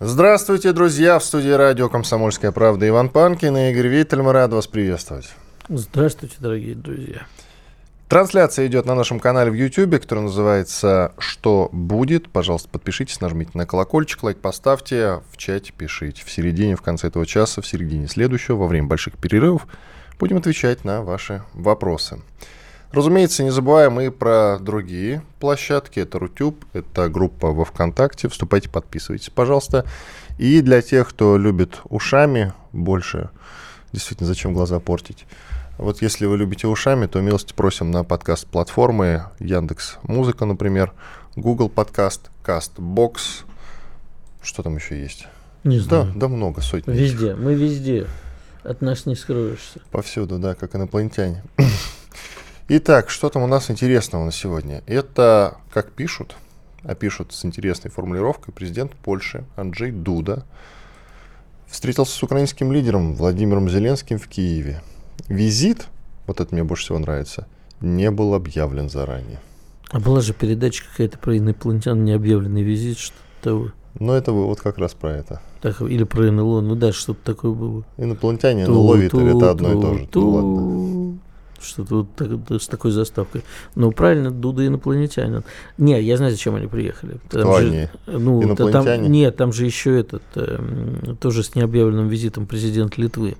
Здравствуйте, друзья! В студии радио «Комсомольская правда» Иван Панкин и Игорь Виттель. Мы рады вас приветствовать. Здравствуйте, дорогие друзья. Трансляция идет на нашем канале в YouTube, который называется «Что будет?». Пожалуйста, подпишитесь, нажмите на колокольчик, лайк поставьте, в чате пишите. В середине, в конце этого часа, в середине следующего, во время больших перерывов будем отвечать на ваши вопросы. Разумеется, не забываем и про другие площадки. Это Рутюб, это группа во ВКонтакте. Вступайте, подписывайтесь, пожалуйста. И для тех, кто любит ушами больше, действительно, зачем глаза портить, вот если вы любите ушами, то милости просим на подкаст-платформы Яндекс Музыка, например, Google подкаст, Castbox. Что там еще есть? Не знаю. Да, да много, сотни. Везде, мы везде. От нас не скроешься. Повсюду, да, как инопланетяне. Итак, что там у нас интересного на сегодня? Это, как пишут, а пишут с интересной формулировкой, президент Польши Анджей Дуда встретился с украинским лидером Владимиром Зеленским в Киеве. Визит, вот это мне больше всего нравится, не был объявлен заранее. А была же передача какая-то про инопланетян, необъявленный визит, что-то того. Но это вот как раз про это. Так, или про НЛО, ну да, что-то такое было. Инопланетяне, НЛО, это одно и то же. Ну, ладно. Что-то вот так, с такой заставкой. Ну, правильно, Дуда инопланетянин. Не, я знаю, зачем они приехали. Там Кто же, они? Ну, Инопланетяне? Там, нет, там же еще этот, э, тоже с необъявленным визитом президент Литвы.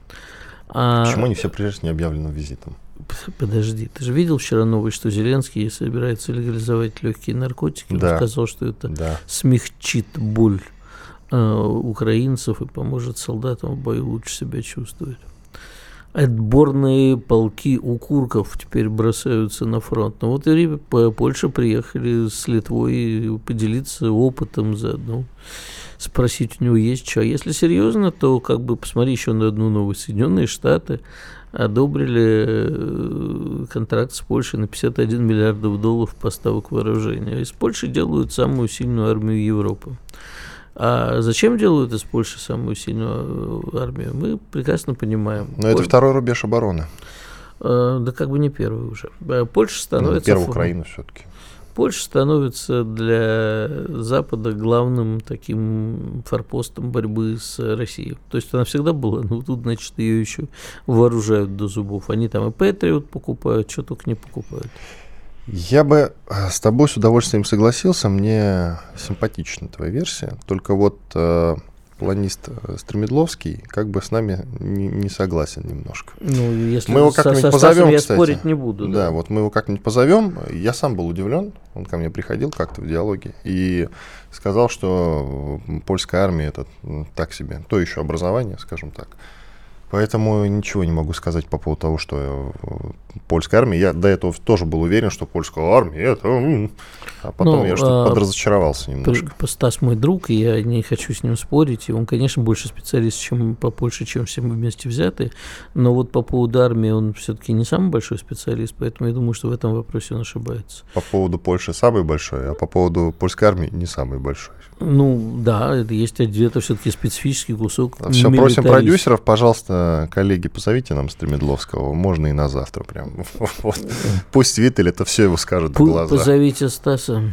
А... Почему они все приезжают с необъявленным визитом? Подожди, ты же видел вчера новость, что Зеленский собирается легализовать легкие наркотики? Да. Он сказал, что это да. смягчит боль э, украинцев и поможет солдатам в бою лучше себя чувствовать. Отборные полки укурков теперь бросаются на фронт. Ну вот и Польша приехали с Литвой поделиться опытом заодно спросить у него есть что. А если серьезно, то как бы посмотри еще на одну новость. Соединенные Штаты одобрили э, контракт с Польшей на 51 миллиардов долларов поставок вооружения. Из Польши делают самую сильную армию Европы. А зачем делают из Польши самую сильную э, армию, мы прекрасно понимаем. Но это второй рубеж обороны. Э, да как бы не первый уже. Польша становится... Ну, первая Украина все-таки. Польша становится для Запада главным таким форпостом борьбы с Россией. То есть она всегда была, но тут, значит, ее еще вооружают до зубов. Они там и Патриот покупают, что только не покупают. Я бы э, с тобой с удовольствием согласился, мне симпатична твоя версия, только вот э, планист э, Стремедловский как бы с нами не, не согласен немножко. Ну, если мы его как-нибудь позовем, я кстати. спорить не буду. Да, да, вот мы его как-нибудь позовем. Я сам был удивлен, он ко мне приходил как-то в диалоге и сказал, что польская армия это так себе, то еще образование, скажем так. Поэтому ничего не могу сказать по поводу того, что польская армия. Я до этого тоже был уверен, что польская армия это... А потом ну, я что-то а, подразочаровался немножко. Стас мой друг, и я не хочу с ним спорить. И он, конечно, больше специалист, чем по Польше, чем все мы вместе взяты. Но вот по поводу армии он все-таки не самый большой специалист, поэтому я думаю, что в этом вопросе он ошибается. По поводу Польши самый большой, а по поводу польской армии не самый большой. Ну, да, это есть где-то все-таки специфический кусок. Все, просим продюсеров, пожалуйста, коллеги, позовите нам Стремедловского. Можно и на завтра прям. Пусть Виттель это все его скажет в глаза. Позовите Стаса.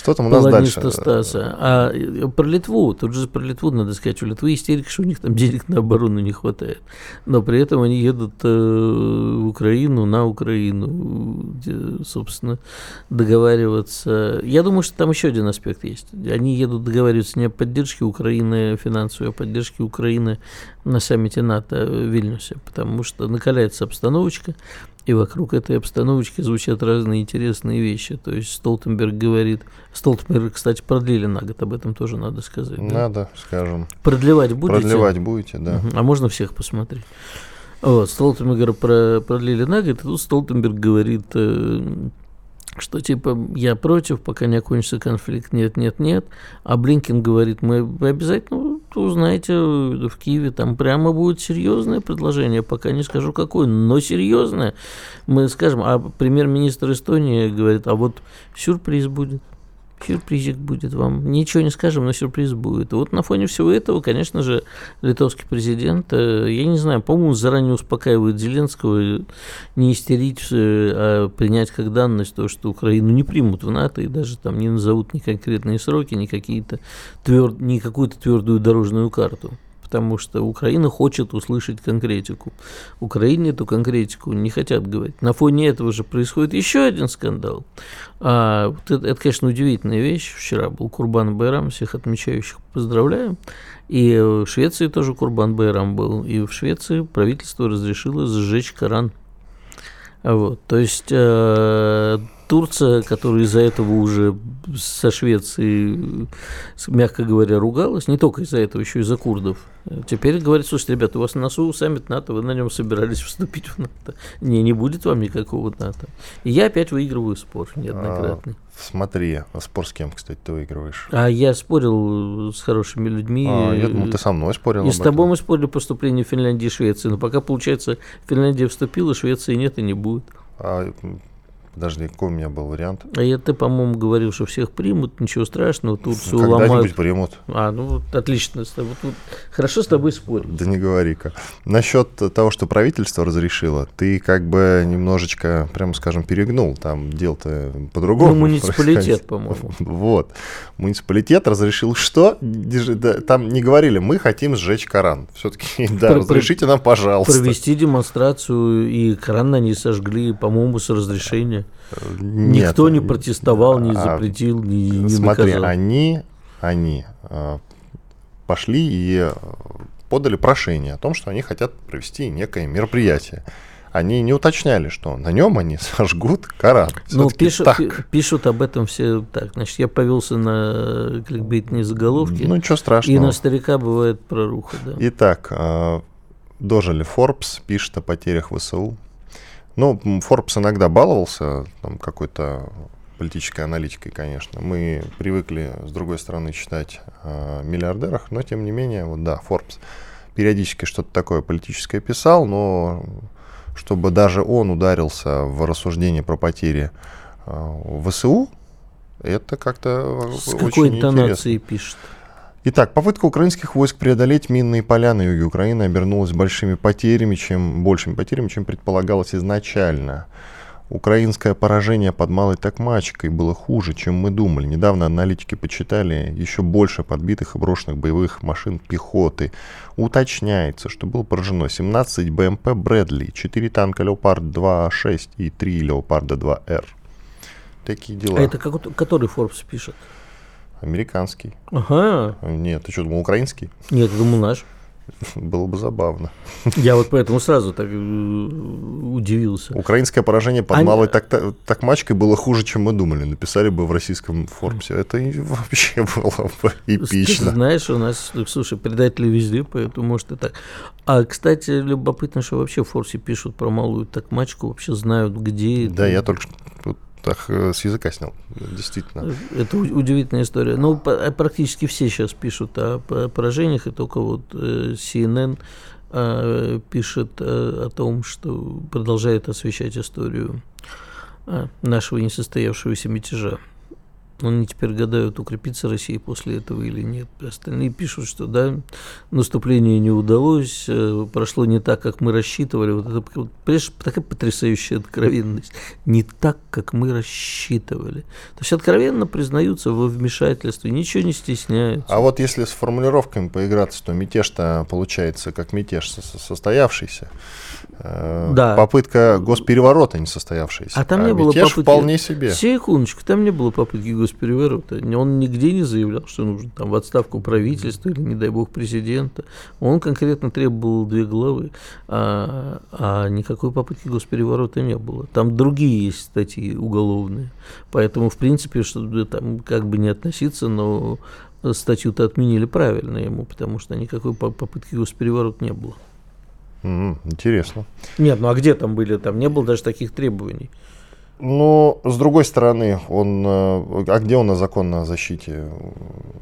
Что там у нас дальше? Стаса. А э, про Литву, тут же про Литву надо сказать, у Литвы истерика, что у них там денег на оборону не хватает. Но при этом они едут э, в Украину, на Украину, где, собственно, договариваться. Я думаю, что там еще один аспект есть. Они едут договариваться не о поддержке Украины финансовой, а о поддержке Украины на саммите НАТО в Вильнюсе, потому что накаляется обстановочка, и вокруг этой обстановочки звучат разные интересные вещи. То есть Столтенберг говорит... Столтенберг, кстати, продлили на год, об этом тоже надо сказать. Надо, да? скажем. Продлевать будете? Продлевать будете, да. Угу. А можно всех посмотреть? Вот, Столтенберг про, продлили на год, и тут Столтенберг говорит, э, что типа я против, пока не окончится конфликт, нет, нет, нет. А Блинкин говорит, мы обязательно узнаете в Киеве, там прямо будет серьезное предложение, пока не скажу какое, но серьезное. Мы скажем, а премьер-министр Эстонии говорит, а вот сюрприз будет сюрпризик будет вам. Ничего не скажем, но сюрприз будет. Вот на фоне всего этого, конечно же, литовский президент, э, я не знаю, по-моему, заранее успокаивает Зеленского не истерить, э, а принять как данность то, что Украину не примут в НАТО и даже там не назовут ни конкретные сроки, ни какие-то тверд, ни какую-то твердую дорожную карту потому что Украина хочет услышать конкретику. Украине эту конкретику не хотят говорить. На фоне этого же происходит еще один скандал. А, вот это, это, конечно, удивительная вещь. Вчера был Курбан Байрам, всех отмечающих поздравляем. И в Швеции тоже Курбан Байрам был. И в Швеции правительство разрешило сжечь Коран. Вот, то есть э, Турция, которая из-за этого уже со Швецией, мягко говоря, ругалась, не только из-за этого, еще и из-за курдов. Теперь говорит, слушайте, ребята, у вас на носу саммит НАТО, вы на нем собирались вступить в НАТО. Не, не будет вам никакого НАТО. И я опять выигрываю спор неоднократный. А, смотри, а спор с кем, кстати, ты выигрываешь? А я спорил с хорошими людьми. А, я думал, ты со мной спорил. И с тобой мы спорили по вступлению Финляндии и Швеции. Но пока, получается, Финляндия вступила, Швеции нет и не будет. А Подожди, какой у меня был вариант? А я ты, по-моему, говорил, что всех примут, ничего страшного, Турцию Когда-нибудь ломают. примут. А, ну вот отлично. Вот, вот, хорошо с тобой спорить. Да не говори-ка. Насчет того, что правительство разрешило, ты как бы немножечко, прямо скажем, перегнул. Там дело-то по-другому. Ну, муниципалитет, по-моему. Вот. Муниципалитет разрешил что? Там не говорили, мы хотим сжечь Коран. Все-таки, да, разрешите нам, пожалуйста. Провести демонстрацию, и Коран они сожгли, по-моему, с разрешения. Нет. Никто не протестовал, не а, запретил, не, не Смотри, наказал. они, они э, пошли и э, подали прошение о том, что они хотят провести некое мероприятие. Они не уточняли, что на нем они сожгут Коран. Ну, пишут, так. пишут об этом все так. Значит, я повелся на кликбейтные заголовки. Ну, ничего страшного. И на старика бывает проруха, да. Итак, э, дожили Forbes, пишет о потерях ВСУ. Ну, Forbes иногда баловался там, какой-то политической аналитикой, конечно. Мы привыкли, с другой стороны, читать о миллиардерах, но тем не менее, вот да, Forbes периодически что-то такое политическое писал, но чтобы даже он ударился в рассуждение про потери э, ВСУ, это как-то С какой интонацией пишет? Итак, попытка украинских войск преодолеть минные поля на юге Украины обернулась большими потерями, чем большими потерями, чем предполагалось изначально. Украинское поражение под Малой Токмачкой было хуже, чем мы думали. Недавно аналитики почитали еще больше подбитых и брошенных боевых машин пехоты. Уточняется, что было поражено 17 БМП Брэдли, 4 танка Леопард 2А6 и 3 Леопарда 2Р. Такие дела. А это который Forbes пишет? Американский. Ага. Нет, ты что, думал украинский? Нет, я думал наш. Было бы забавно. Я вот поэтому сразу так э, удивился. Украинское поражение под Они... малой так такмачкой было хуже, чем мы думали. Написали бы в российском Форбсе. Это вообще было бы эпично. Ты знаешь, у нас, слушай, предатели везде, поэтому может и так. А, кстати, любопытно, что вообще в Форсе пишут про малую такмачку, вообще знают, где Да, это. я только так э, с языка снял, действительно. Это удивительная история. Ну, э, практически все сейчас пишут о поражениях, и только вот э, CNN пишет о том, что продолжает освещать историю нашего несостоявшегося мятежа. Они теперь гадают, укрепится Россия после этого или нет. Остальные пишут, что да, наступление не удалось, э, прошло не так, как мы рассчитывали. Вот это вот, такая потрясающая откровенность. Не так, как мы рассчитывали. То есть откровенно признаются во вмешательстве, ничего не стесняются. А вот если с формулировками поиграться, то мятеж-то получается как мятеж состоявшийся. Э, да. Попытка госпереворота не состоявшаяся. А там а не было попытки. вполне себе. Секундочку, там не было попытки госпереворота. Он нигде не заявлял, что нужно там в отставку правительства или, не дай бог, президента. Он конкретно требовал две главы, а, а никакой попытки госпереворота не было. Там другие есть статьи уголовные. Поэтому, в принципе, что там как бы не относиться, но статью-то отменили правильно ему, потому что никакой попытки госпереворота не было. Mm, интересно. Нет, ну а где там были? Там не было даже таких требований. Ну, с другой стороны, он, э, а где у нас закон о защите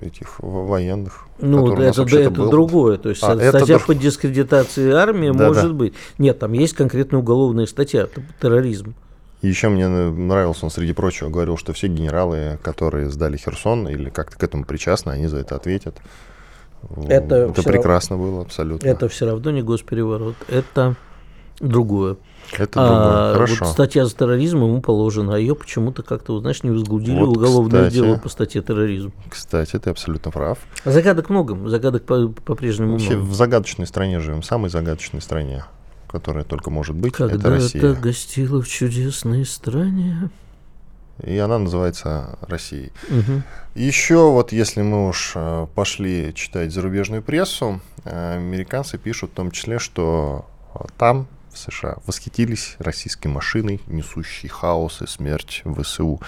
этих военных? Ну, это, да, это был? другое. То есть а, статья это... по дискредитации армии да, может да. быть. Нет, там есть конкретная уголовная статья терроризм. Еще мне нравился, он среди прочего говорил, что все генералы, которые сдали Херсон или как-то к этому причастны, они за это ответят. Это, это прекрасно равно, было, абсолютно. Это все равно не госпереворот, это другое. Это другое, а, хорошо. Вот статья за терроризм ему положена, а ее почему-то как-то, знаешь, не возгудили вот, уголовное кстати, дело по статье терроризм. Кстати, ты абсолютно прав. Загадок много, загадок по-прежнему Вообще много. в загадочной стране живем, самой загадочной стране, которая только может быть, Когда это Россия. Когда-то гостила в чудесной стране и она называется Россией. Угу. Еще вот если мы уж э, пошли читать зарубежную прессу, э, американцы пишут в том числе, что там, в США, восхитились российской машиной, несущей хаос и смерть в ВСУ.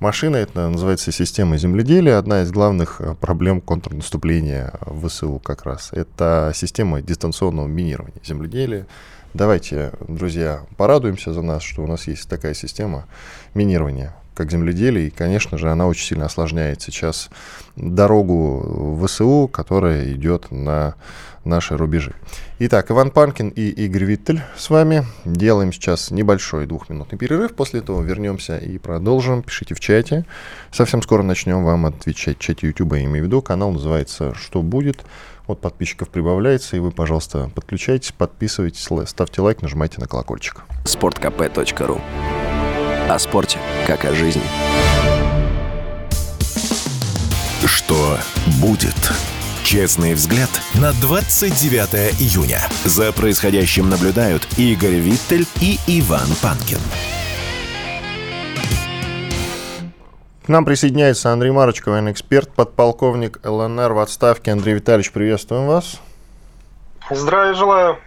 Машина это называется система земледелия. Одна из главных э, проблем контрнаступления в ВСУ как раз. Это система дистанционного минирования земледелия. Давайте, друзья, порадуемся за нас, что у нас есть такая система минирования как земледелие, и, конечно же, она очень сильно осложняет сейчас дорогу ВСУ, которая идет на наши рубежи. Итак, Иван Панкин и Игорь Виттель с вами. Делаем сейчас небольшой двухминутный перерыв. После этого вернемся и продолжим. Пишите в чате. Совсем скоро начнем вам отвечать в чате YouTube, я имею в виду. Канал называется «Что будет?». Вот подписчиков прибавляется, и вы, пожалуйста, подключайтесь, подписывайтесь, ставьте лайк, нажимайте на колокольчик. sportkp.ru О спорте, как о жизни. Что будет? Честный взгляд на 29 июня. За происходящим наблюдают Игорь Виттель и Иван Панкин. К нам присоединяется Андрей Марочков, военный эксперт, подполковник ЛНР в отставке. Андрей Витальевич, приветствуем вас. Здравия желаю.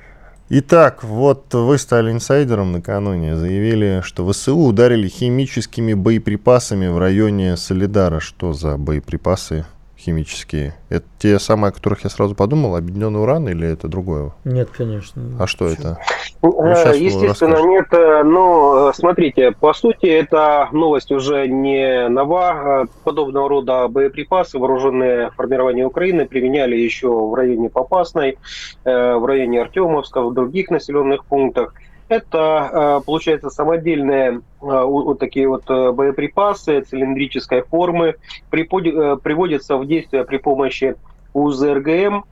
Итак, вот вы стали инсайдером накануне, заявили, что ВСУ ударили химическими боеприпасами в районе Солидара. Что за боеприпасы? Химические, это те самые, о которых я сразу подумал, объединенный уран или это другое? Нет, конечно. А что это? Ну, э, естественно, нет. Э, но э, смотрите, по сути, эта новость уже не нова. Подобного рода боеприпасы вооруженные формирования Украины применяли еще в районе Попасной, в районе Артемовска, в других населенных пунктах. Это, э, получается, самодельные э, вот такие вот э, боеприпасы цилиндрической формы, приводятся в действие при помощи УЗРГМ.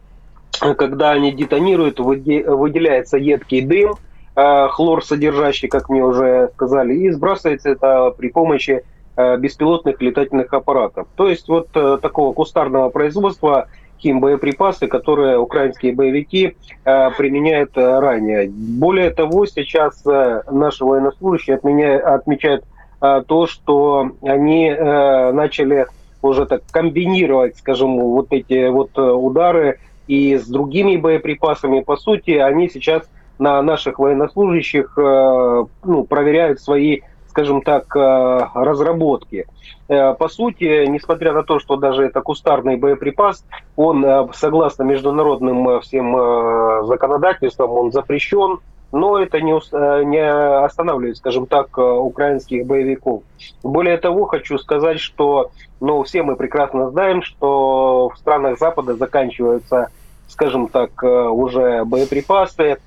Когда они детонируют, выделяется едкий дым, хлор содержащий, как мне уже сказали, и сбрасывается это при помощи беспилотных летательных аппаратов. То есть вот такого кустарного производства химбоеприпасы, которые украинские боевики э, применяют э, ранее. Более того, сейчас э, наши военнослужащие отменяют, отмечают э, то, что они э, начали уже так комбинировать, скажем, вот эти вот э, удары и с другими боеприпасами. По сути, они сейчас на наших военнослужащих э, ну, проверяют свои скажем так, э, разработки. Э, по сути, несмотря на то, что даже это кустарный боеприпас, он, э, согласно международным всем законодательствам, он запрещен, но это не, не останавливает, скажем так, украинских боевиков. Более того, хочу сказать, что ну, все мы прекрасно знаем, что в странах Запада заканчиваются, скажем так, уже боеприпасы,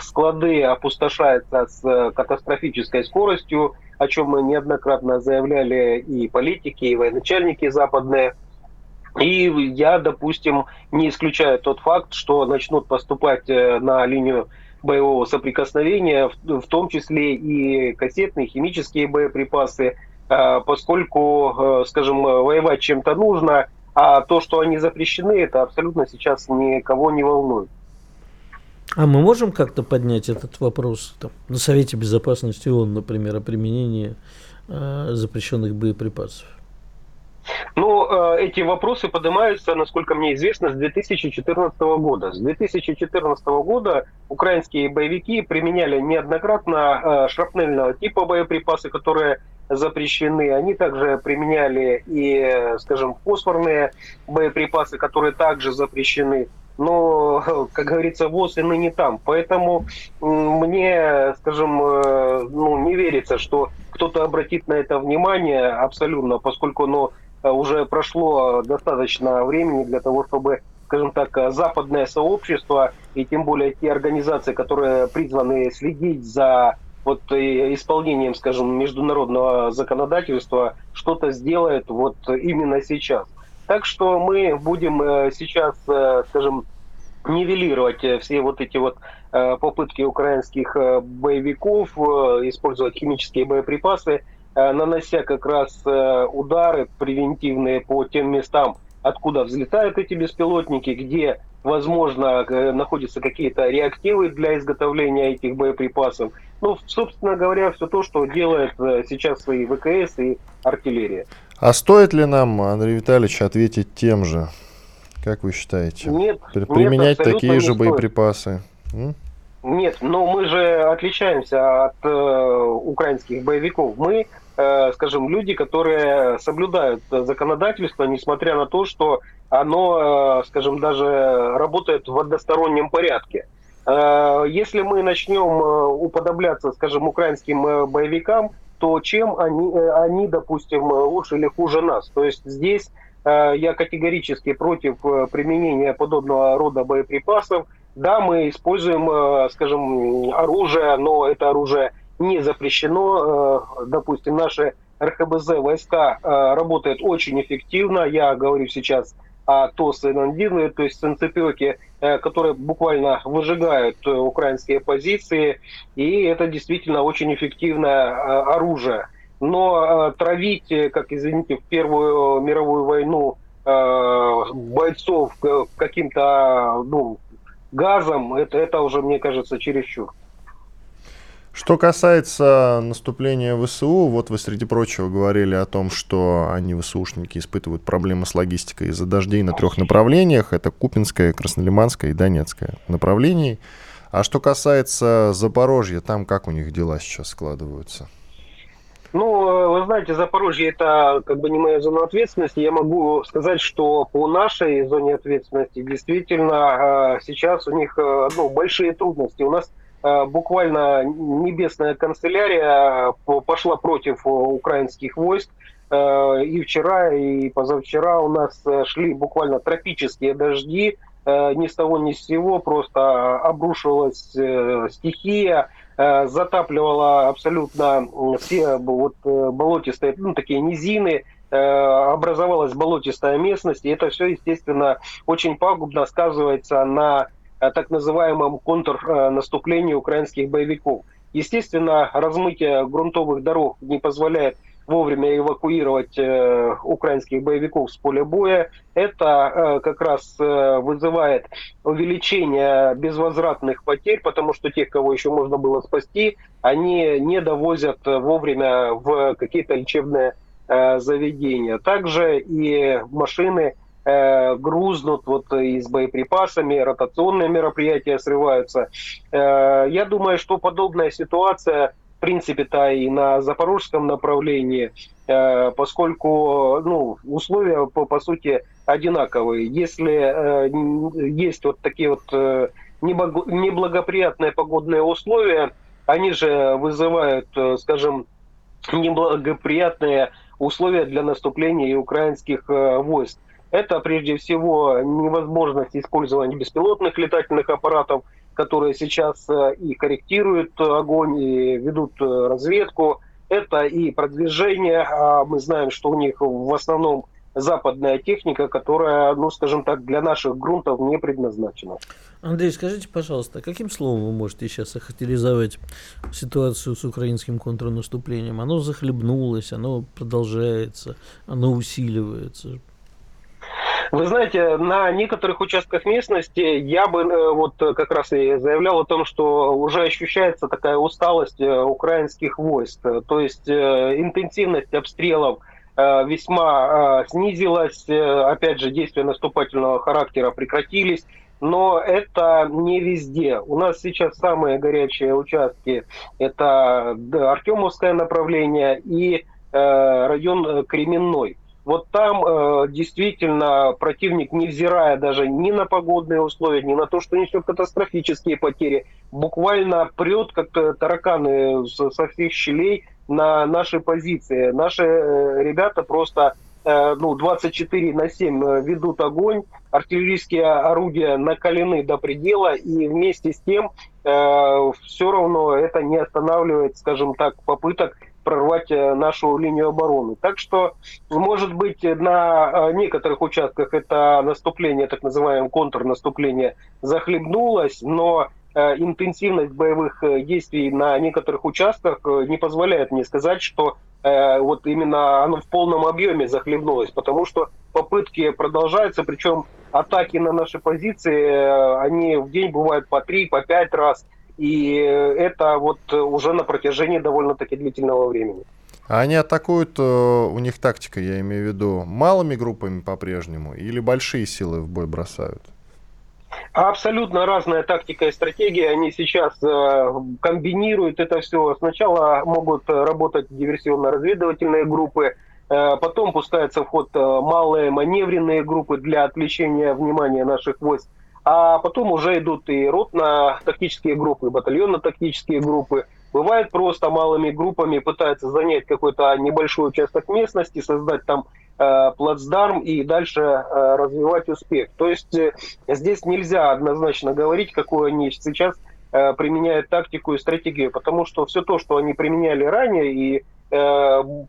склады опустошаются с катастрофической скоростью, о чем мы неоднократно заявляли и политики, и военачальники западные. И я, допустим, не исключаю тот факт, что начнут поступать э, на линию боевого соприкосновения, в том числе и кассетные, химические боеприпасы, э, поскольку, скажем, воевать чем-то нужно, а то, что они запрещены, это абсолютно сейчас никого не волнует. А мы можем как-то поднять этот вопрос там, на Совете Безопасности ООН, например, о применении э, запрещенных боеприпасов? Ну, э, эти вопросы поднимаются, насколько мне известно, с 2014 года. С 2014 года украинские боевики применяли неоднократно э, шрапнельного типа боеприпасы, которые запрещены. Они также применяли и, скажем, фосфорные боеприпасы, которые также запрещены. Но, как говорится, ВОЗ и ныне там. Поэтому мне, скажем, э, ну, не верится, что кто-то обратит на это внимание абсолютно, поскольку ну, уже прошло достаточно времени для того, чтобы скажем так, западное сообщество и тем более те организации, которые призваны следить за вот исполнением, скажем, международного законодательства, что-то сделает вот именно сейчас. Так что мы будем э, сейчас, э, скажем, нивелировать э, все вот эти вот попытки украинских боевиков использовать химические боеприпасы, нанося как раз удары превентивные по тем местам, откуда взлетают эти беспилотники, где, возможно, находятся какие-то реактивы для изготовления этих боеприпасов. Ну, собственно говоря, все то, что делает сейчас свои ВКС и артиллерия. А стоит ли нам, Андрей Витальевич, ответить тем же? Как вы считаете? Нет. Применять нет, такие же боеприпасы? М? Нет, но мы же отличаемся от э, украинских боевиков. Мы, э, скажем, люди, которые соблюдают законодательство, несмотря на то, что оно, э, скажем, даже работает в одностороннем порядке. Э, если мы начнем э, уподобляться, скажем, украинским э, боевикам, то чем они, э, они, допустим, лучше или хуже нас. То есть здесь э, я категорически против э, применения подобного рода боеприпасов. Да, мы используем, скажем, оружие, но это оружие не запрещено. Допустим, наши РХБЗ войска работают очень эффективно. Я говорю сейчас а ТОС и Нандины, то есть санцепеки, э, которые буквально выжигают э, украинские позиции, и это действительно очень эффективное э, оружие. Но травить, как, извините, в Первую мировую войну бойцов каким-то ну, газом, это, это уже, мне кажется, чересчур. Что касается наступления ВСУ, вот вы, среди прочего, говорили о том, что они, ВСУшники, испытывают проблемы с логистикой из-за дождей на трех направлениях. Это Купинское, Краснолиманское и Донецкое направлений. А что касается Запорожья, там как у них дела сейчас складываются? Ну, вы знаете, Запорожье это как бы не моя зона ответственности. Я могу сказать, что по нашей зоне ответственности действительно э, сейчас у них э, ну, большие трудности. У нас Э, буквально небесная канцелярия э, пошла против э, украинских войск. И вчера, и позавчера у нас шли буквально тропические дожди. Ни с того, ни с сего просто обрушилась стихия, затапливала абсолютно все вот болотистые, ну, такие низины, образовалась болотистая местность, и это все, естественно, очень пагубно сказывается на так называемом контрнаступлении украинских боевиков. Естественно, размытие грунтовых дорог не позволяет вовремя эвакуировать э, украинских боевиков с поля боя. Это э, как раз э, вызывает увеличение безвозвратных потерь, потому что тех, кого еще можно было спасти, они не довозят вовремя в какие-то лечебные э, заведения. Также и машины э, грузнут вот и с боеприпасами, ротационные мероприятия срываются. Э, я думаю, что подобная ситуация в принципе-то и на запорожском направлении, э, поскольку ну, условия по, по сути одинаковые. Если э, есть вот такие вот э, неблагоприятные погодные условия, они же вызывают, э, скажем, неблагоприятные условия для наступления украинских э, войск. Это прежде всего невозможность использования беспилотных летательных аппаратов, которые сейчас э, и корректируют огонь, и ведут э, разведку. Это и продвижение. А мы знаем, что у них в основном западная техника, которая, ну, скажем так, для наших грунтов не предназначена. Андрей, скажите, пожалуйста, каким словом вы можете сейчас охарактеризовать ситуацию с украинским контрнаступлением? Оно захлебнулось, оно продолжается, оно усиливается. Вы знаете, на некоторых участках местности я бы э, вот как раз и заявлял о том, что уже ощущается такая усталость э, украинских войск. То есть э, интенсивность обстрелов весьма снизилась, опять же, действия наступательного характера прекратились, но это не везде. У нас сейчас самые горячие участки – это Артемовское направление и район Кременной. Вот там э, действительно противник, невзирая даже ни на погодные условия, ни на то, что несет катастрофические потери, буквально прет, как тараканы со всех щелей на наши позиции. Наши э, ребята просто э, ну, 24 на 7 э, ведут огонь, артиллерийские орудия накалены до предела, и вместе с тем э, все равно это не останавливает, скажем так, попыток прорвать э, нашу линию обороны. Так что, может быть, на э, некоторых участках это наступление, так называемое контрнаступление, захлебнулось, но э, интенсивность боевых действий на некоторых участках не позволяет мне сказать, что вот именно оно в полном объеме захлебнулось, потому что попытки продолжаются, причем атаки на наши позиции, они в день бывают по три, по пять раз – и это вот уже на протяжении довольно-таки длительного времени. А они атакуют, э, у них тактика, я имею в виду, малыми группами по-прежнему или большие силы в бой бросают? Абсолютно разная тактика и стратегия. Они сейчас э, комбинируют это все. Сначала могут работать диверсионно-разведывательные группы, э, потом пускаются в ход малые маневренные группы для отвлечения внимания наших войск а потом уже идут и ротно-тактические группы, батальонно-тактические группы. Бывает просто малыми группами пытаются занять какой-то небольшой участок местности, создать там э, плацдарм и дальше э, развивать успех. То есть э, здесь нельзя однозначно говорить, какую они сейчас э, применяют тактику и стратегию, потому что все то, что они применяли ранее и э,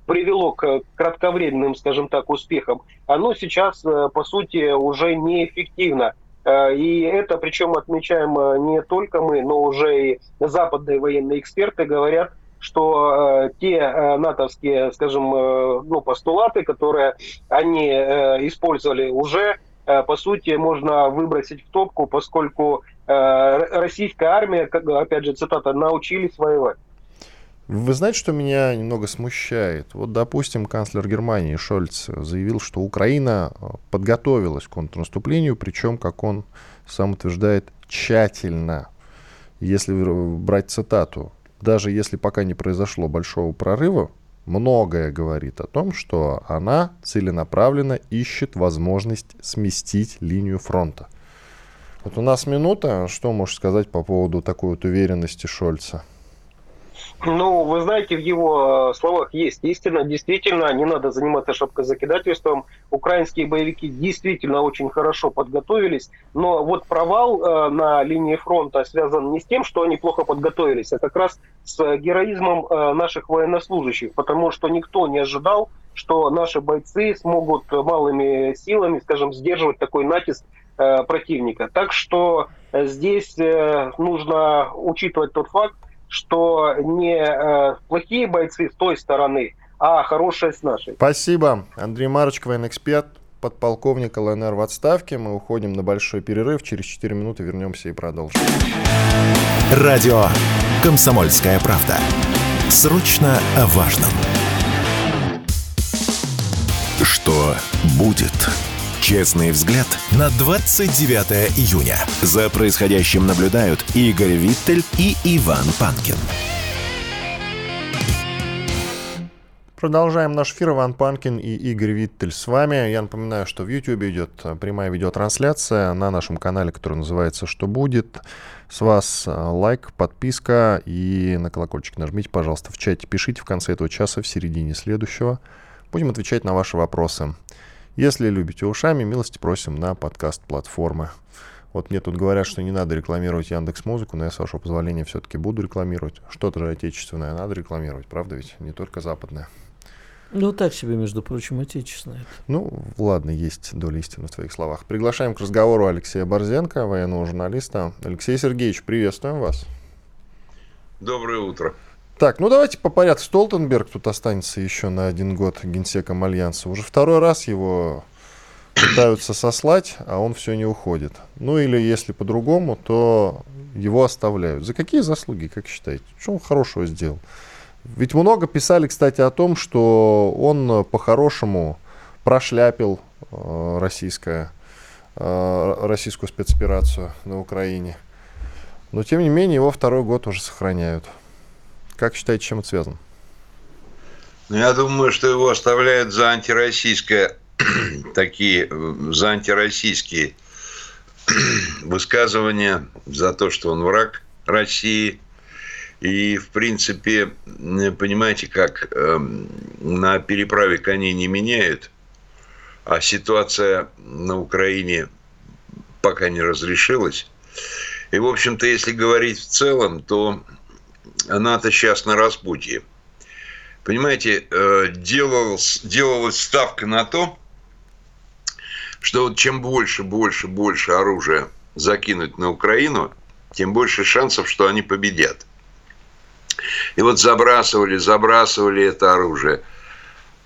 привело к кратковременным, скажем так, успехам, оно сейчас, э, по сути, уже неэффективно. Э, и это, причем отмечаем э, не только мы, но уже и западные военные эксперты говорят, что э, те натовские, скажем, ну, постулаты, которые они использовали уже, по сути, можно выбросить в топку, поскольку российская армия, как, опять же, цитата, научились воевать. Вы знаете, что меня немного смущает? Вот, допустим, канцлер Германии Шольц заявил, что Украина э, подготовилась к контрнаступлению, причем, как он сам утверждает, тщательно. Если брать цитату, даже если пока не произошло большого прорыва, многое говорит о том, что она целенаправленно ищет возможность сместить линию фронта. Вот у нас минута. Что можешь сказать по поводу такой вот уверенности Шольца? Ну, вы знаете, в его э, словах есть истина. Действительно, не надо заниматься шапкозакидательством. Украинские боевики действительно очень хорошо подготовились. Но вот провал э, на линии фронта связан не с тем, что они плохо подготовились, а как раз с героизмом э, наших военнослужащих. Потому что никто не ожидал, что наши бойцы смогут малыми силами, скажем, сдерживать такой натиск противника. Так что здесь нужно учитывать тот факт, что не э, плохие бойцы с той стороны, а хорошие с нашей. Спасибо. Андрей Марочек, военный эксперт, подполковник ЛНР в отставке. Мы уходим на большой перерыв. Через 4 минуты вернемся и продолжим. Радио «Комсомольская правда». Срочно о важном. Что будет? Честный взгляд на 29 июня. За происходящим наблюдают Игорь Виттель и Иван Панкин. Продолжаем наш эфир. Иван Панкин и Игорь Виттель с вами. Я напоминаю, что в YouTube идет прямая видеотрансляция на нашем канале, который называется «Что будет?». С вас лайк, подписка и на колокольчик нажмите, пожалуйста, в чате. Пишите в конце этого часа, в середине следующего. Будем отвечать на ваши вопросы. Если любите ушами, милости просим на подкаст-платформы. Вот мне тут говорят, что не надо рекламировать Яндекс Музыку, но я, с вашего позволения, все-таки буду рекламировать. Что-то же отечественное надо рекламировать, правда ведь? Не только западное. Ну, так себе, между прочим, отечественное. Ну, ладно, есть доля истины в твоих словах. Приглашаем к разговору Алексея Борзенко, военного журналиста. Алексей Сергеевич, приветствуем вас. Доброе утро. Так, ну давайте по порядку. Столтенберг тут останется еще на один год генсеком Альянса. Уже второй раз его пытаются сослать, а он все не уходит. Ну или если по-другому, то его оставляют. За какие заслуги, как считаете? Что он хорошего сделал? Ведь много писали, кстати, о том, что он по-хорошему прошляпил э, российское, э, российскую спецоперацию на Украине. Но, тем не менее, его второй год уже сохраняют. Как считаете, чем это связано? Ну, я думаю, что его оставляют за антироссийское, такие, за антироссийские высказывания, за то, что он враг России. И, в принципе, понимаете, как эм, на переправе коней не меняют, а ситуация на Украине пока не разрешилась. И, в общем-то, если говорить в целом, то она-то сейчас на распутье. Понимаете, э, делалась, делалась ставка на то, что вот чем больше, больше, больше оружия закинуть на Украину, тем больше шансов, что они победят. И вот забрасывали, забрасывали это оружие.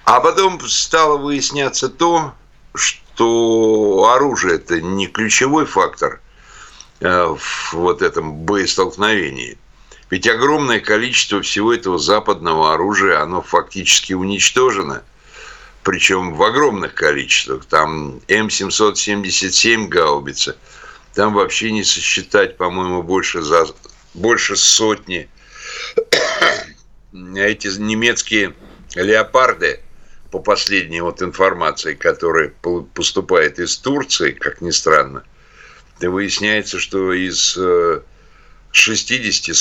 А потом стало выясняться то, что оружие это не ключевой фактор э, в вот этом боестолкновении. Ведь огромное количество всего этого западного оружия, оно фактически уничтожено. Причем в огромных количествах. Там М777 гаубица. Там вообще не сосчитать, по-моему, больше, за, больше сотни. Эти немецкие леопарды, по последней вот информации, которая поступает из Турции, как ни странно, выясняется, что из 60-40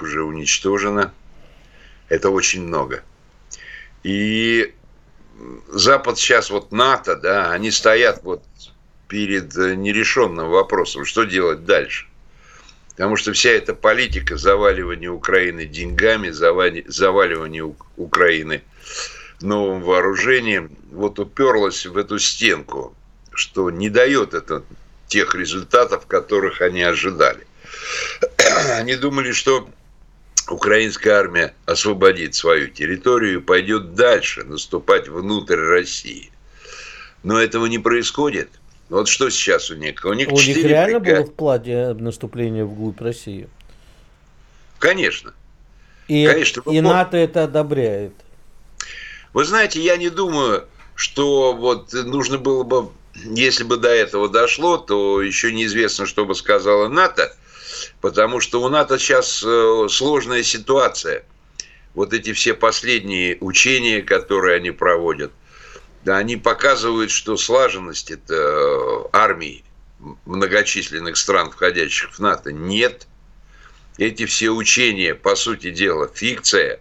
э, уже уничтожено. Это очень много. И Запад сейчас, вот НАТО, да, они стоят вот перед нерешенным вопросом, что делать дальше. Потому что вся эта политика заваливания Украины деньгами, заваливания Украины новым вооружением, вот уперлась в эту стенку, что не дает это тех результатов, которых они ожидали. Они думали, что украинская армия освободит свою территорию и пойдет дальше, наступать внутрь России. Но этого не происходит. Вот что сейчас у них? У них, у них реально бригады. было в плане наступления вглубь России? Конечно. И, Конечно, и НАТО это одобряет. Вы знаете, я не думаю, что вот нужно было бы, если бы до этого дошло, то еще неизвестно, что бы сказала НАТО, потому что у НАТО сейчас э, сложная ситуация. Вот эти все последние учения, которые они проводят, да, они показывают, что слаженность это армии многочисленных стран, входящих в НАТО, нет. Эти все учения, по сути дела, фикция.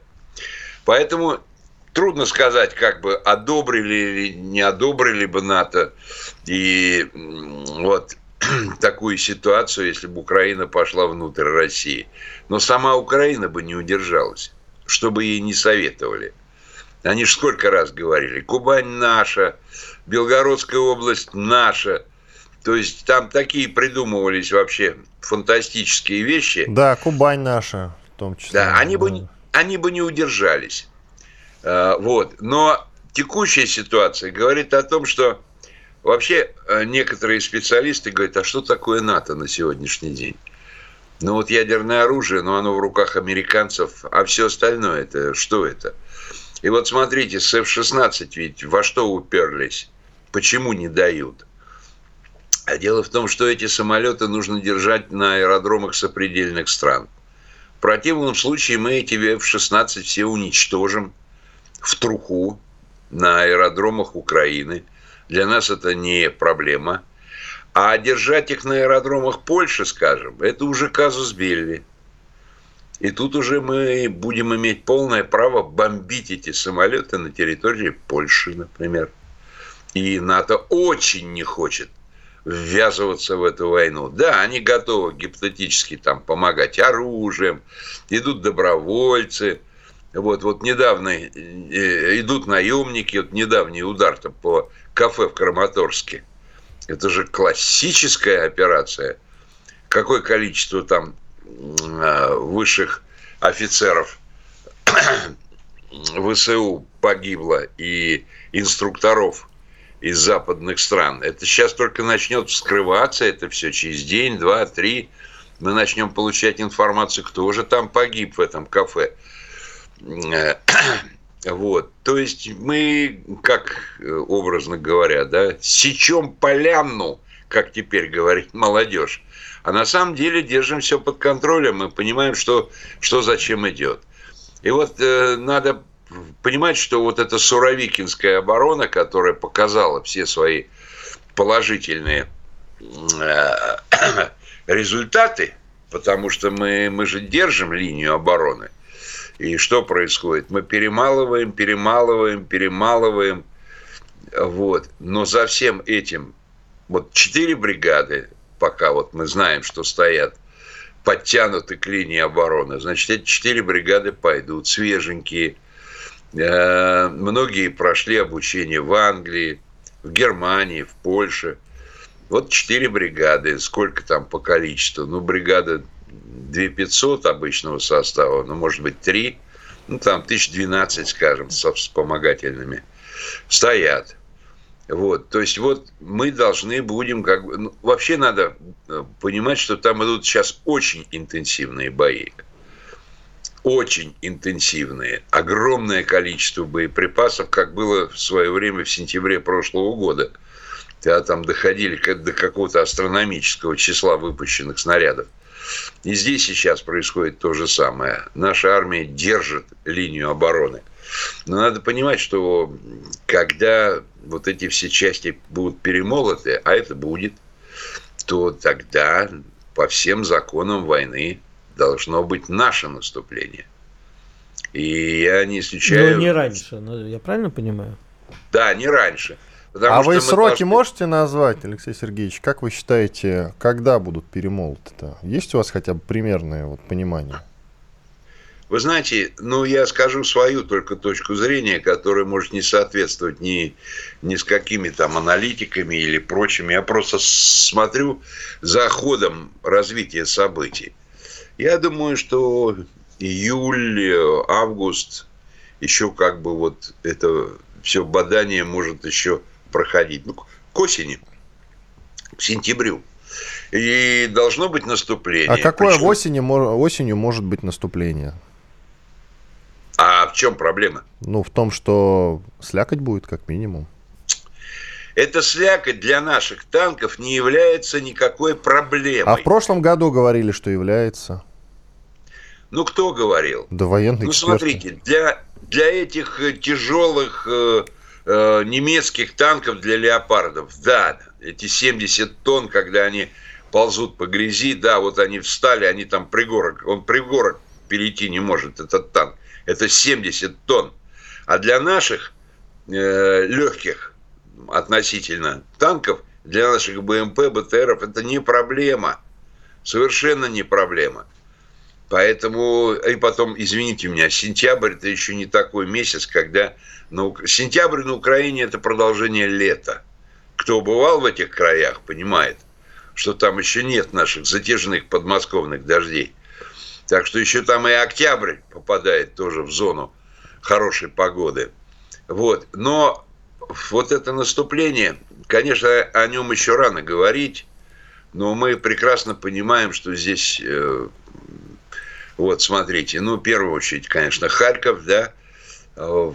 Поэтому трудно сказать, как бы одобрили или не одобрили бы НАТО. И вот такую ситуацию, если бы Украина пошла внутрь России. Но сама Украина бы не удержалась, что бы ей не советовали. Они же сколько раз говорили, Кубань наша, Белгородская область наша. То есть там такие придумывались вообще фантастические вещи. Да, Кубань наша в том числе. Да, они. Бы, они бы не удержались. А, вот. Но текущая ситуация говорит о том, что вообще э, некоторые специалисты говорят, а что такое НАТО на сегодняшний день? Ну вот ядерное оружие, но оно в руках американцев, а все остальное это что это? И вот смотрите, с F-16 ведь во что уперлись? Почему не дают? А дело в том, что эти самолеты нужно держать на аэродромах сопредельных стран. В противном случае мы эти F-16 все уничтожим в труху на аэродромах Украины. Для нас это не проблема. А держать их на аэродромах Польши, скажем, это уже казус Белли. И тут уже мы будем иметь полное право бомбить эти самолеты на территории Польши, например. И НАТО очень не хочет ввязываться в эту войну. Да, они готовы гипотетически там помогать оружием, идут добровольцы. Вот, вот недавно э, идут наемники, вот недавний удар там по кафе в Краматорске. Это же классическая операция. Какое количество там Э, высших офицеров ВСУ погибло и инструкторов из западных стран. Это сейчас только начнет вскрываться, это все через день, два, три. Мы начнем получать информацию, кто же там погиб в этом кафе. Э, вот. То есть мы, как э, образно говоря, да, сечем поляну, как теперь говорит молодежь. А на самом деле держим все под контролем, мы понимаем, что, что зачем идет. И вот э, надо понимать, что вот эта Суровикинская оборона, которая показала все свои положительные э, результаты, потому что мы, мы же держим линию обороны. И что происходит? Мы перемалываем, перемалываем, перемалываем. Вот. Но за всем этим вот четыре бригады, пока вот мы знаем, что стоят подтянуты к линии обороны, значит, эти четыре бригады пойдут, свеженькие. Э, многие прошли обучение в Англии, в Германии, в Польше. Вот четыре бригады. Сколько там по количеству? Ну, бригада 2500 обычного состава, ну, может быть, 3, ну, там 1012, скажем, со вспомогательными, стоят. Вот, то есть вот мы должны будем как бы... Ну, вообще надо э, понимать, что там идут сейчас очень интенсивные бои. Очень интенсивные. Огромное количество боеприпасов, как было в свое время в сентябре прошлого года. Когда там доходили до какого-то астрономического числа выпущенных снарядов. И здесь сейчас происходит то же самое. Наша армия держит линию обороны. Но надо понимать, что когда вот эти все части будут перемолоты, а это будет, то тогда по всем законам войны должно быть наше наступление. И я не исключаю... Но не раньше, я правильно понимаю? Да, не раньше. Потому а вы сроки должны... можете назвать, Алексей Сергеевич? Как вы считаете, когда будут перемолоты-то? Есть у вас хотя бы примерное вот понимание? Вы знаете, ну, я скажу свою только точку зрения, которая может не соответствовать ни, ни с какими там аналитиками или прочими. Я просто смотрю за ходом развития событий. Я думаю, что июль, август, еще как бы вот это все бадание может еще проходить. Ну, к осени, к сентябрю. И должно быть наступление. А какое Причем... осенью, осенью может быть наступление? А в чем проблема? Ну, в том, что слякоть будет, как минимум. Эта слякоть для наших танков не является никакой проблемой. А в прошлом году говорили, что является. Ну, кто говорил? Да военные Ну, эксперты. смотрите, для, для этих э, тяжелых э, немецких танков для леопардов. Да, эти 70 тонн, когда они ползут по грязи, да, вот они встали, они там пригорок, он пригорок перейти не может, этот танк. Это 70 тонн. А для наших э, легких относительно танков, для наших БМП, БТРов это не проблема. Совершенно не проблема. Поэтому, и потом, извините меня, сентябрь это еще не такой месяц, когда на, сентябрь на Украине это продолжение лета. Кто бывал в этих краях, понимает, что там еще нет наших затяжных подмосковных дождей. Так что еще там и октябрь попадает тоже в зону хорошей погоды. Вот. Но вот это наступление, конечно, о нем еще рано говорить, но мы прекрасно понимаем, что здесь э, вот, смотрите, ну, в первую очередь, конечно, Харьков, да, э,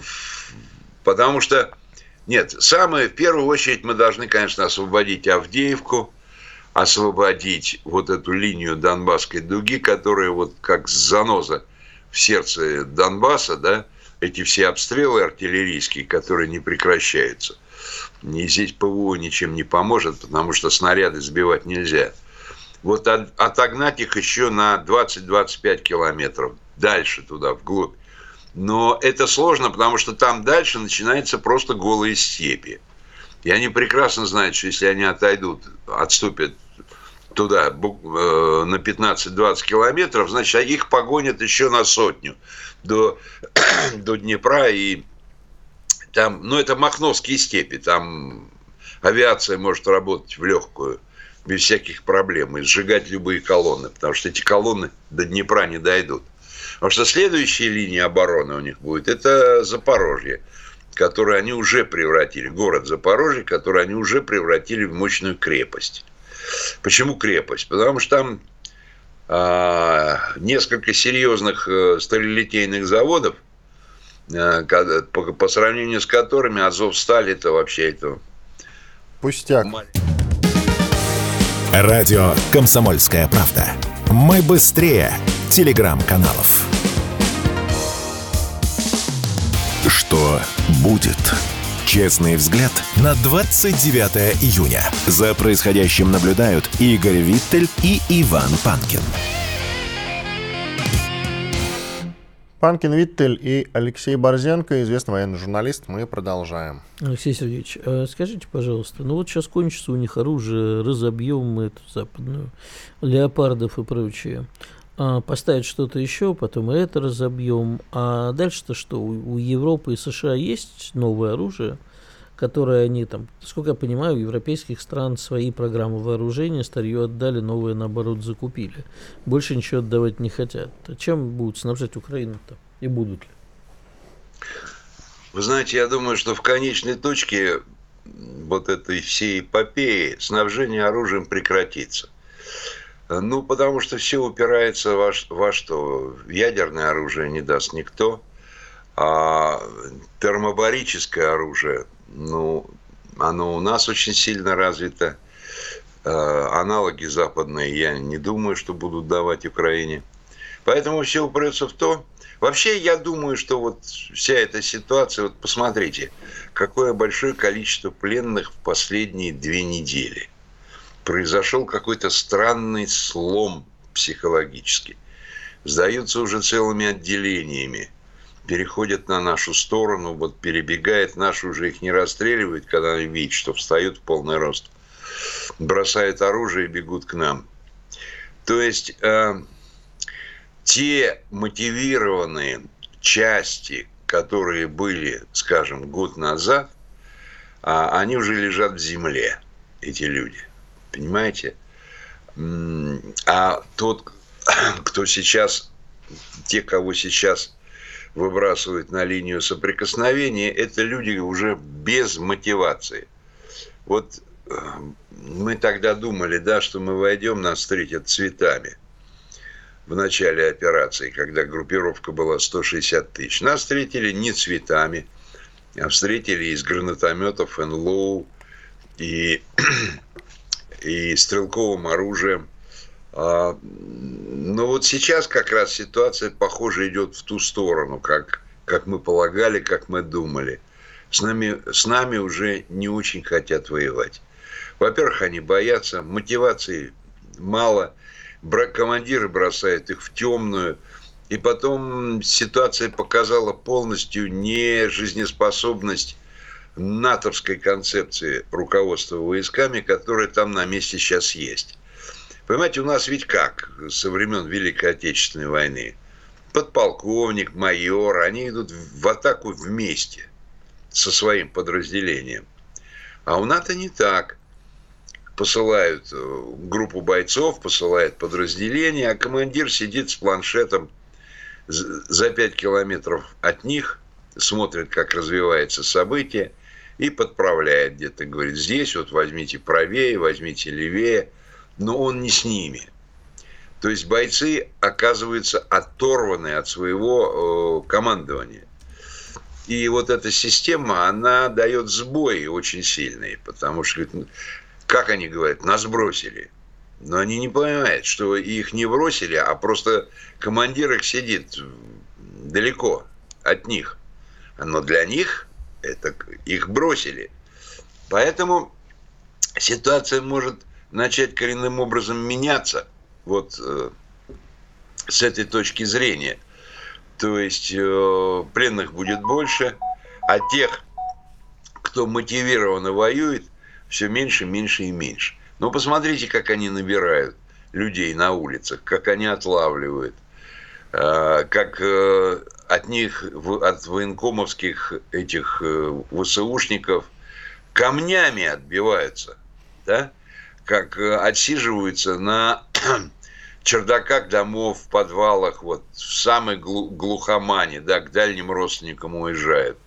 потому что, нет, самое, в первую очередь мы должны, конечно, освободить Авдеевку, освободить вот эту линию Донбасской дуги, которая вот как заноза в сердце Донбасса, да, эти все обстрелы артиллерийские, которые не прекращаются. И здесь ПВО ничем не поможет, потому что снаряды сбивать нельзя – вот отогнать их еще на 20-25 километров дальше туда, вглубь. Но это сложно, потому что там дальше начинается просто голые степи. И они прекрасно знают, что если они отойдут, отступят туда э, на 15-20 километров, значит, их погонят еще на сотню до, до Днепра. И там, ну, это Махновские степи, там авиация может работать в легкую без всяких проблем и сжигать любые колонны, потому что эти колонны до Днепра не дойдут. Потому что следующая линия обороны у них будет, это Запорожье, которое они уже превратили, город Запорожье, который они уже превратили в мощную крепость. Почему крепость? Потому что там а, несколько серьезных а, сталелитейных заводов, а, по, по сравнению с которыми Азов Сталь это вообще это пустяк. Маленький. Радио «Комсомольская правда». Мы быстрее телеграм-каналов. что будет. Честный взгляд на 29 июня. За происходящим наблюдают Игорь Виттель и Иван Панкин. Панкин Виттель и Алексей Борзенко, известный военный журналист. Мы продолжаем. Алексей Сергеевич, а скажите, пожалуйста, ну вот сейчас кончится у них оружие, разобьем мы эту западную, леопардов и прочее. А поставить что-то еще, потом и это разобьем. А дальше-то что? У, у Европы и США есть новое оружие, которое они там, сколько я понимаю, у европейских стран свои программы вооружения, старье отдали, новое наоборот закупили. Больше ничего отдавать не хотят. А чем будут снабжать Украину-то? И будут ли? Вы знаете, я думаю, что в конечной точке вот этой всей эпопеи снабжение оружием прекратится. Ну, потому что все упирается во, во что? Ядерное оружие не даст никто, а термобарическое оружие ну, оно у нас очень сильно развито. Э, аналоги западные я не думаю, что будут давать Украине. Поэтому все упрется в то. Вообще, я думаю, что вот вся эта ситуация, вот посмотрите, какое большое количество пленных в последние две недели. Произошел какой-то странный слом психологический. Сдаются уже целыми отделениями переходят на нашу сторону, вот перебегает, наши уже их не расстреливают, когда они видят, что встают в полный рост, бросают оружие и бегут к нам. То есть э, те мотивированные части, которые были, скажем, год назад, э, они уже лежат в земле, эти люди. Понимаете? А тот, кто сейчас, те, кого сейчас выбрасывают на линию соприкосновения, это люди уже без мотивации. Вот э, мы тогда думали, да, что мы войдем, нас встретят цветами в начале операции, когда группировка была 160 тысяч. Нас встретили не цветами, а встретили из гранатометов НЛОУ и, и стрелковым оружием. А, но вот сейчас как раз ситуация, похоже, идет в ту сторону, как, как мы полагали, как мы думали. С нами, с нами уже не очень хотят воевать. Во-первых, они боятся, мотивации мало, командиры бросают их в темную. И потом ситуация показала полностью нежизнеспособность натовской концепции руководства войсками, которая там на месте сейчас есть. Понимаете, у нас ведь как со времен Великой Отечественной войны? Подполковник, майор, они идут в атаку вместе со своим подразделением. А у НАТО не так. Посылают э, группу бойцов, посылают подразделение, а командир сидит с планшетом за 5 километров от них, смотрит, как развивается событие, и подправляет где-то, говорит, здесь вот возьмите правее, возьмите левее – но он не с ними. То есть бойцы оказываются оторваны от своего э, командования. И вот эта система, она дает сбои очень сильные, потому что, как они говорят, нас бросили. Но они не понимают, что их не бросили, а просто командир их сидит далеко от них. Но для них это их бросили. Поэтому ситуация может начать коренным образом меняться вот э, с этой точки зрения. То есть э, пленных будет больше, а тех, кто мотивированно воюет, все меньше, меньше и меньше. Но посмотрите, как они набирают людей на улицах, как они отлавливают, э, как э, от них, от военкомовских этих э, ВСУшников камнями отбиваются, да? Как э, отсиживаются на чердаках домов, в подвалах, вот в самой глухомане, да, к дальним родственникам уезжают,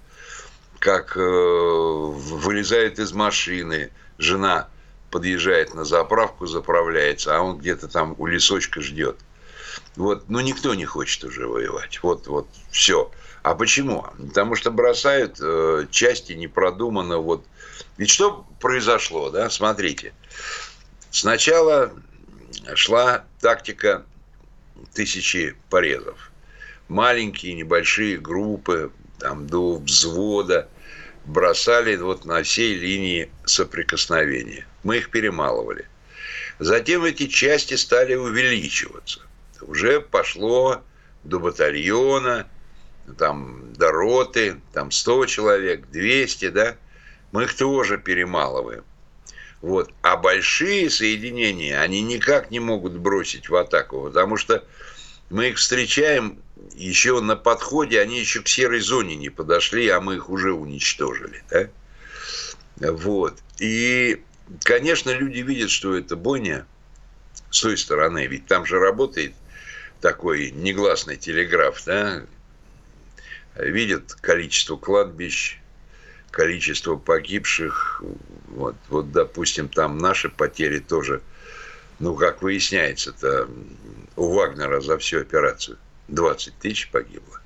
как э, вылезает из машины, жена подъезжает на заправку, заправляется, а он где-то там у лесочка ждет. Вот, ну никто не хочет уже воевать. Вот, вот, все. А почему? Потому что бросают э, части непродуманно. Вот. Ведь что произошло, да? Смотрите. Сначала шла тактика тысячи порезов. Маленькие, небольшие группы там до взвода бросали вот на всей линии соприкосновения. Мы их перемалывали. Затем эти части стали увеличиваться. Уже пошло до батальона, там до роты, там 100 человек, 200, да, мы их тоже перемалываем. Вот. А большие соединения, они никак не могут бросить в атаку, потому что мы их встречаем еще на подходе, они еще к серой зоне не подошли, а мы их уже уничтожили. Да? Вот. И, конечно, люди видят, что это бойня с той стороны, ведь там же работает такой негласный телеграф, да, видят количество кладбищ, количество погибших. Вот, вот, допустим, там наши потери тоже, ну, как выясняется, это у Вагнера за всю операцию 20 тысяч погибло.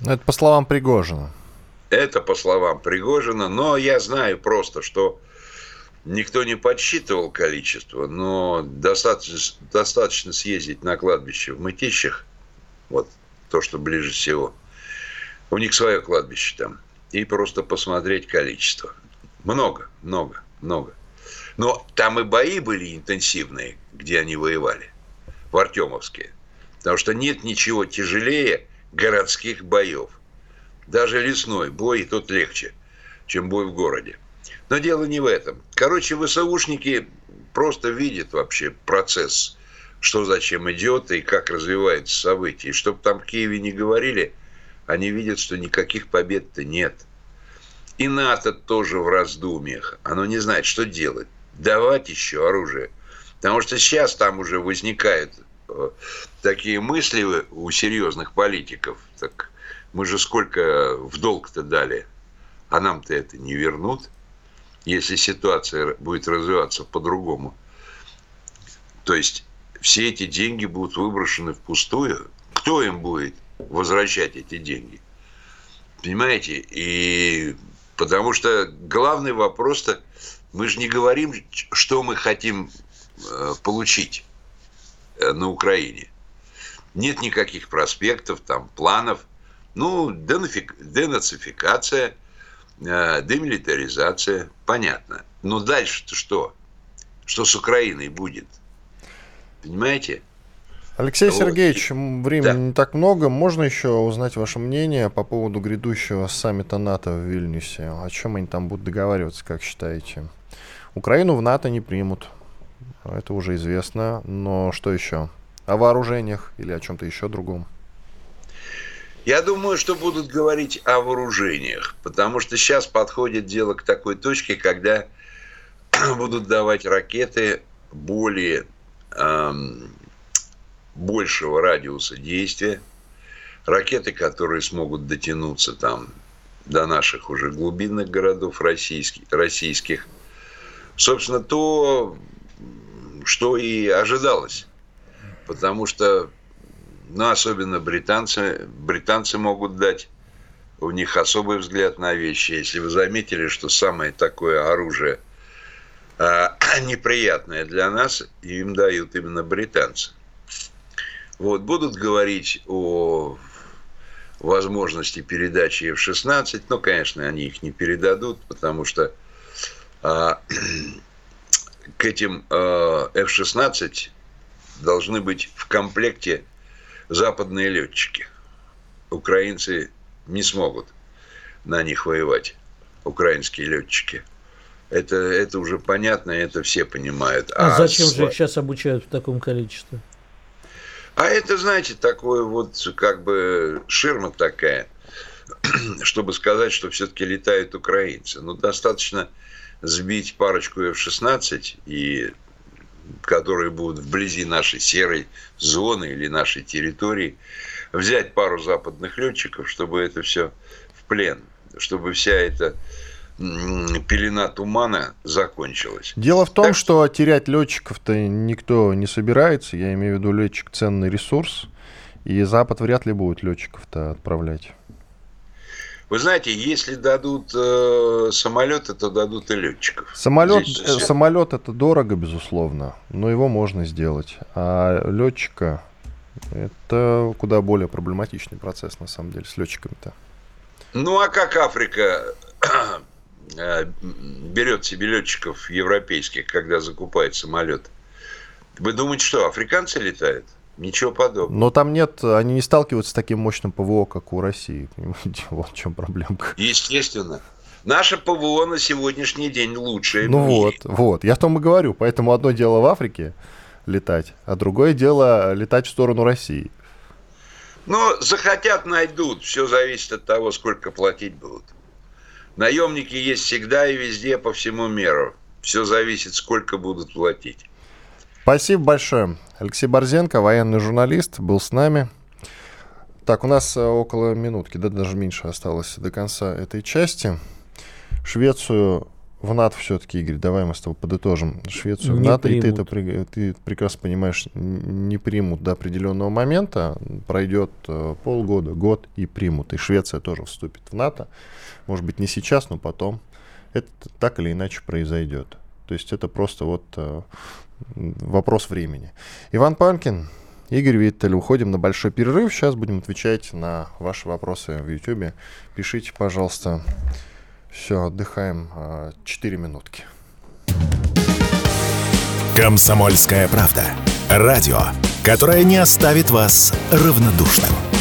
Ну, это по словам Пригожина. Это по словам Пригожина, но я знаю просто, что никто не подсчитывал количество, но достаточно, достаточно съездить на кладбище в Мытищах, вот то, что ближе всего – у них свое кладбище там. И просто посмотреть количество. Много, много, много. Но там и бои были интенсивные, где они воевали. В Артемовске. Потому что нет ничего тяжелее городских боев. Даже лесной бой, тот легче, чем бой в городе. Но дело не в этом. Короче, ВСУшники просто видят вообще процесс, что зачем идет и как развивается событие. И чтобы там в Киеве не говорили – они видят, что никаких побед-то нет. И НАТО тоже в раздумьях. Оно не знает, что делать. Давать еще оружие. Потому что сейчас там уже возникают э, такие мысли у серьезных политиков. Так мы же сколько в долг-то дали, а нам-то это не вернут, если ситуация будет развиваться по-другому. То есть все эти деньги будут выброшены впустую. Кто им будет возвращать эти деньги. Понимаете? И потому что главный вопрос-то, мы же не говорим, что мы хотим э, получить э, на Украине. Нет никаких проспектов, там, планов. Ну, денацификация, э, демилитаризация, понятно. Но дальше-то что? Что с Украиной будет? Понимаете? Алексей вот. Сергеевич, времени да. не так много. Можно еще узнать ваше мнение по поводу грядущего саммита НАТО в Вильнюсе? О чем они там будут договариваться, как считаете? Украину в НАТО не примут. Это уже известно. Но что еще? О вооружениях или о чем-то еще другом? Я думаю, что будут говорить о вооружениях, потому что сейчас подходит дело к такой точке, когда будут давать ракеты более эм, большего радиуса действия, ракеты, которые смогут дотянуться там до наших уже глубинных городов российских, российских. Собственно, то, что и ожидалось. Потому что, ну, особенно британцы, британцы могут дать у них особый взгляд на вещи. Если вы заметили, что самое такое оружие э, неприятное для нас, им дают именно британцы. Вот, будут говорить о возможности передачи F-16, но, конечно, они их не передадут, потому что а, к этим а, F-16 должны быть в комплекте западные летчики. Украинцы не смогут на них воевать, украинские летчики. Это, это уже понятно, это все понимают. А, а зачем с... же их сейчас обучают в таком количестве? А это, знаете, такое вот как бы ширма такая, чтобы сказать, что все-таки летают украинцы. Ну, достаточно сбить парочку F-16, и, которые будут вблизи нашей серой зоны или нашей территории, взять пару западных летчиков, чтобы это все в плен, чтобы вся эта пелена тумана закончилась. Дело в том, так... что терять летчиков-то никто не собирается. Я имею в виду летчик ценный ресурс. И Запад вряд ли будет летчиков-то отправлять. Вы знаете, если дадут э, самолеты, то дадут и летчиков. Самолет, Здесь... э, самолет это дорого, безусловно, но его можно сделать. А летчика это куда более проблематичный процесс, на самом деле, с летчиками-то. Ну, а как Африка берет себе летчиков европейских, когда закупает самолет? Вы думаете, что африканцы летают? Ничего подобного. Но там нет, они не сталкиваются с таким мощным ПВО, как у России. Понимаете, вот в чем проблема. Естественно. Наше ПВО на сегодняшний день лучшее. Ну вот, вот. Я о том и говорю. Поэтому одно дело в Африке летать, а другое дело летать в сторону России. Ну, захотят, найдут. Все зависит от того, сколько платить будут. Наемники есть всегда и везде по всему миру. Все зависит, сколько будут платить. Спасибо большое. Алексей Борзенко, военный журналист, был с нами. Так, у нас э, около минутки, да даже меньше осталось до конца этой части. Швецию в НАТО все-таки, Игорь, давай мы с тобой подытожим. Швецию не в НАТО, примут. и ты это ты прекрасно понимаешь, не примут до определенного момента. Пройдет э, полгода, год и примут. И Швеция тоже вступит в НАТО. Может быть, не сейчас, но потом. Это так или иначе произойдет. То есть это просто вот э, вопрос времени. Иван Панкин, Игорь Виттель. Уходим на большой перерыв. Сейчас будем отвечать на ваши вопросы в YouTube. Пишите, пожалуйста. Все, отдыхаем. А, четыре минутки. Комсомольская правда. Радио, которое не оставит вас равнодушным.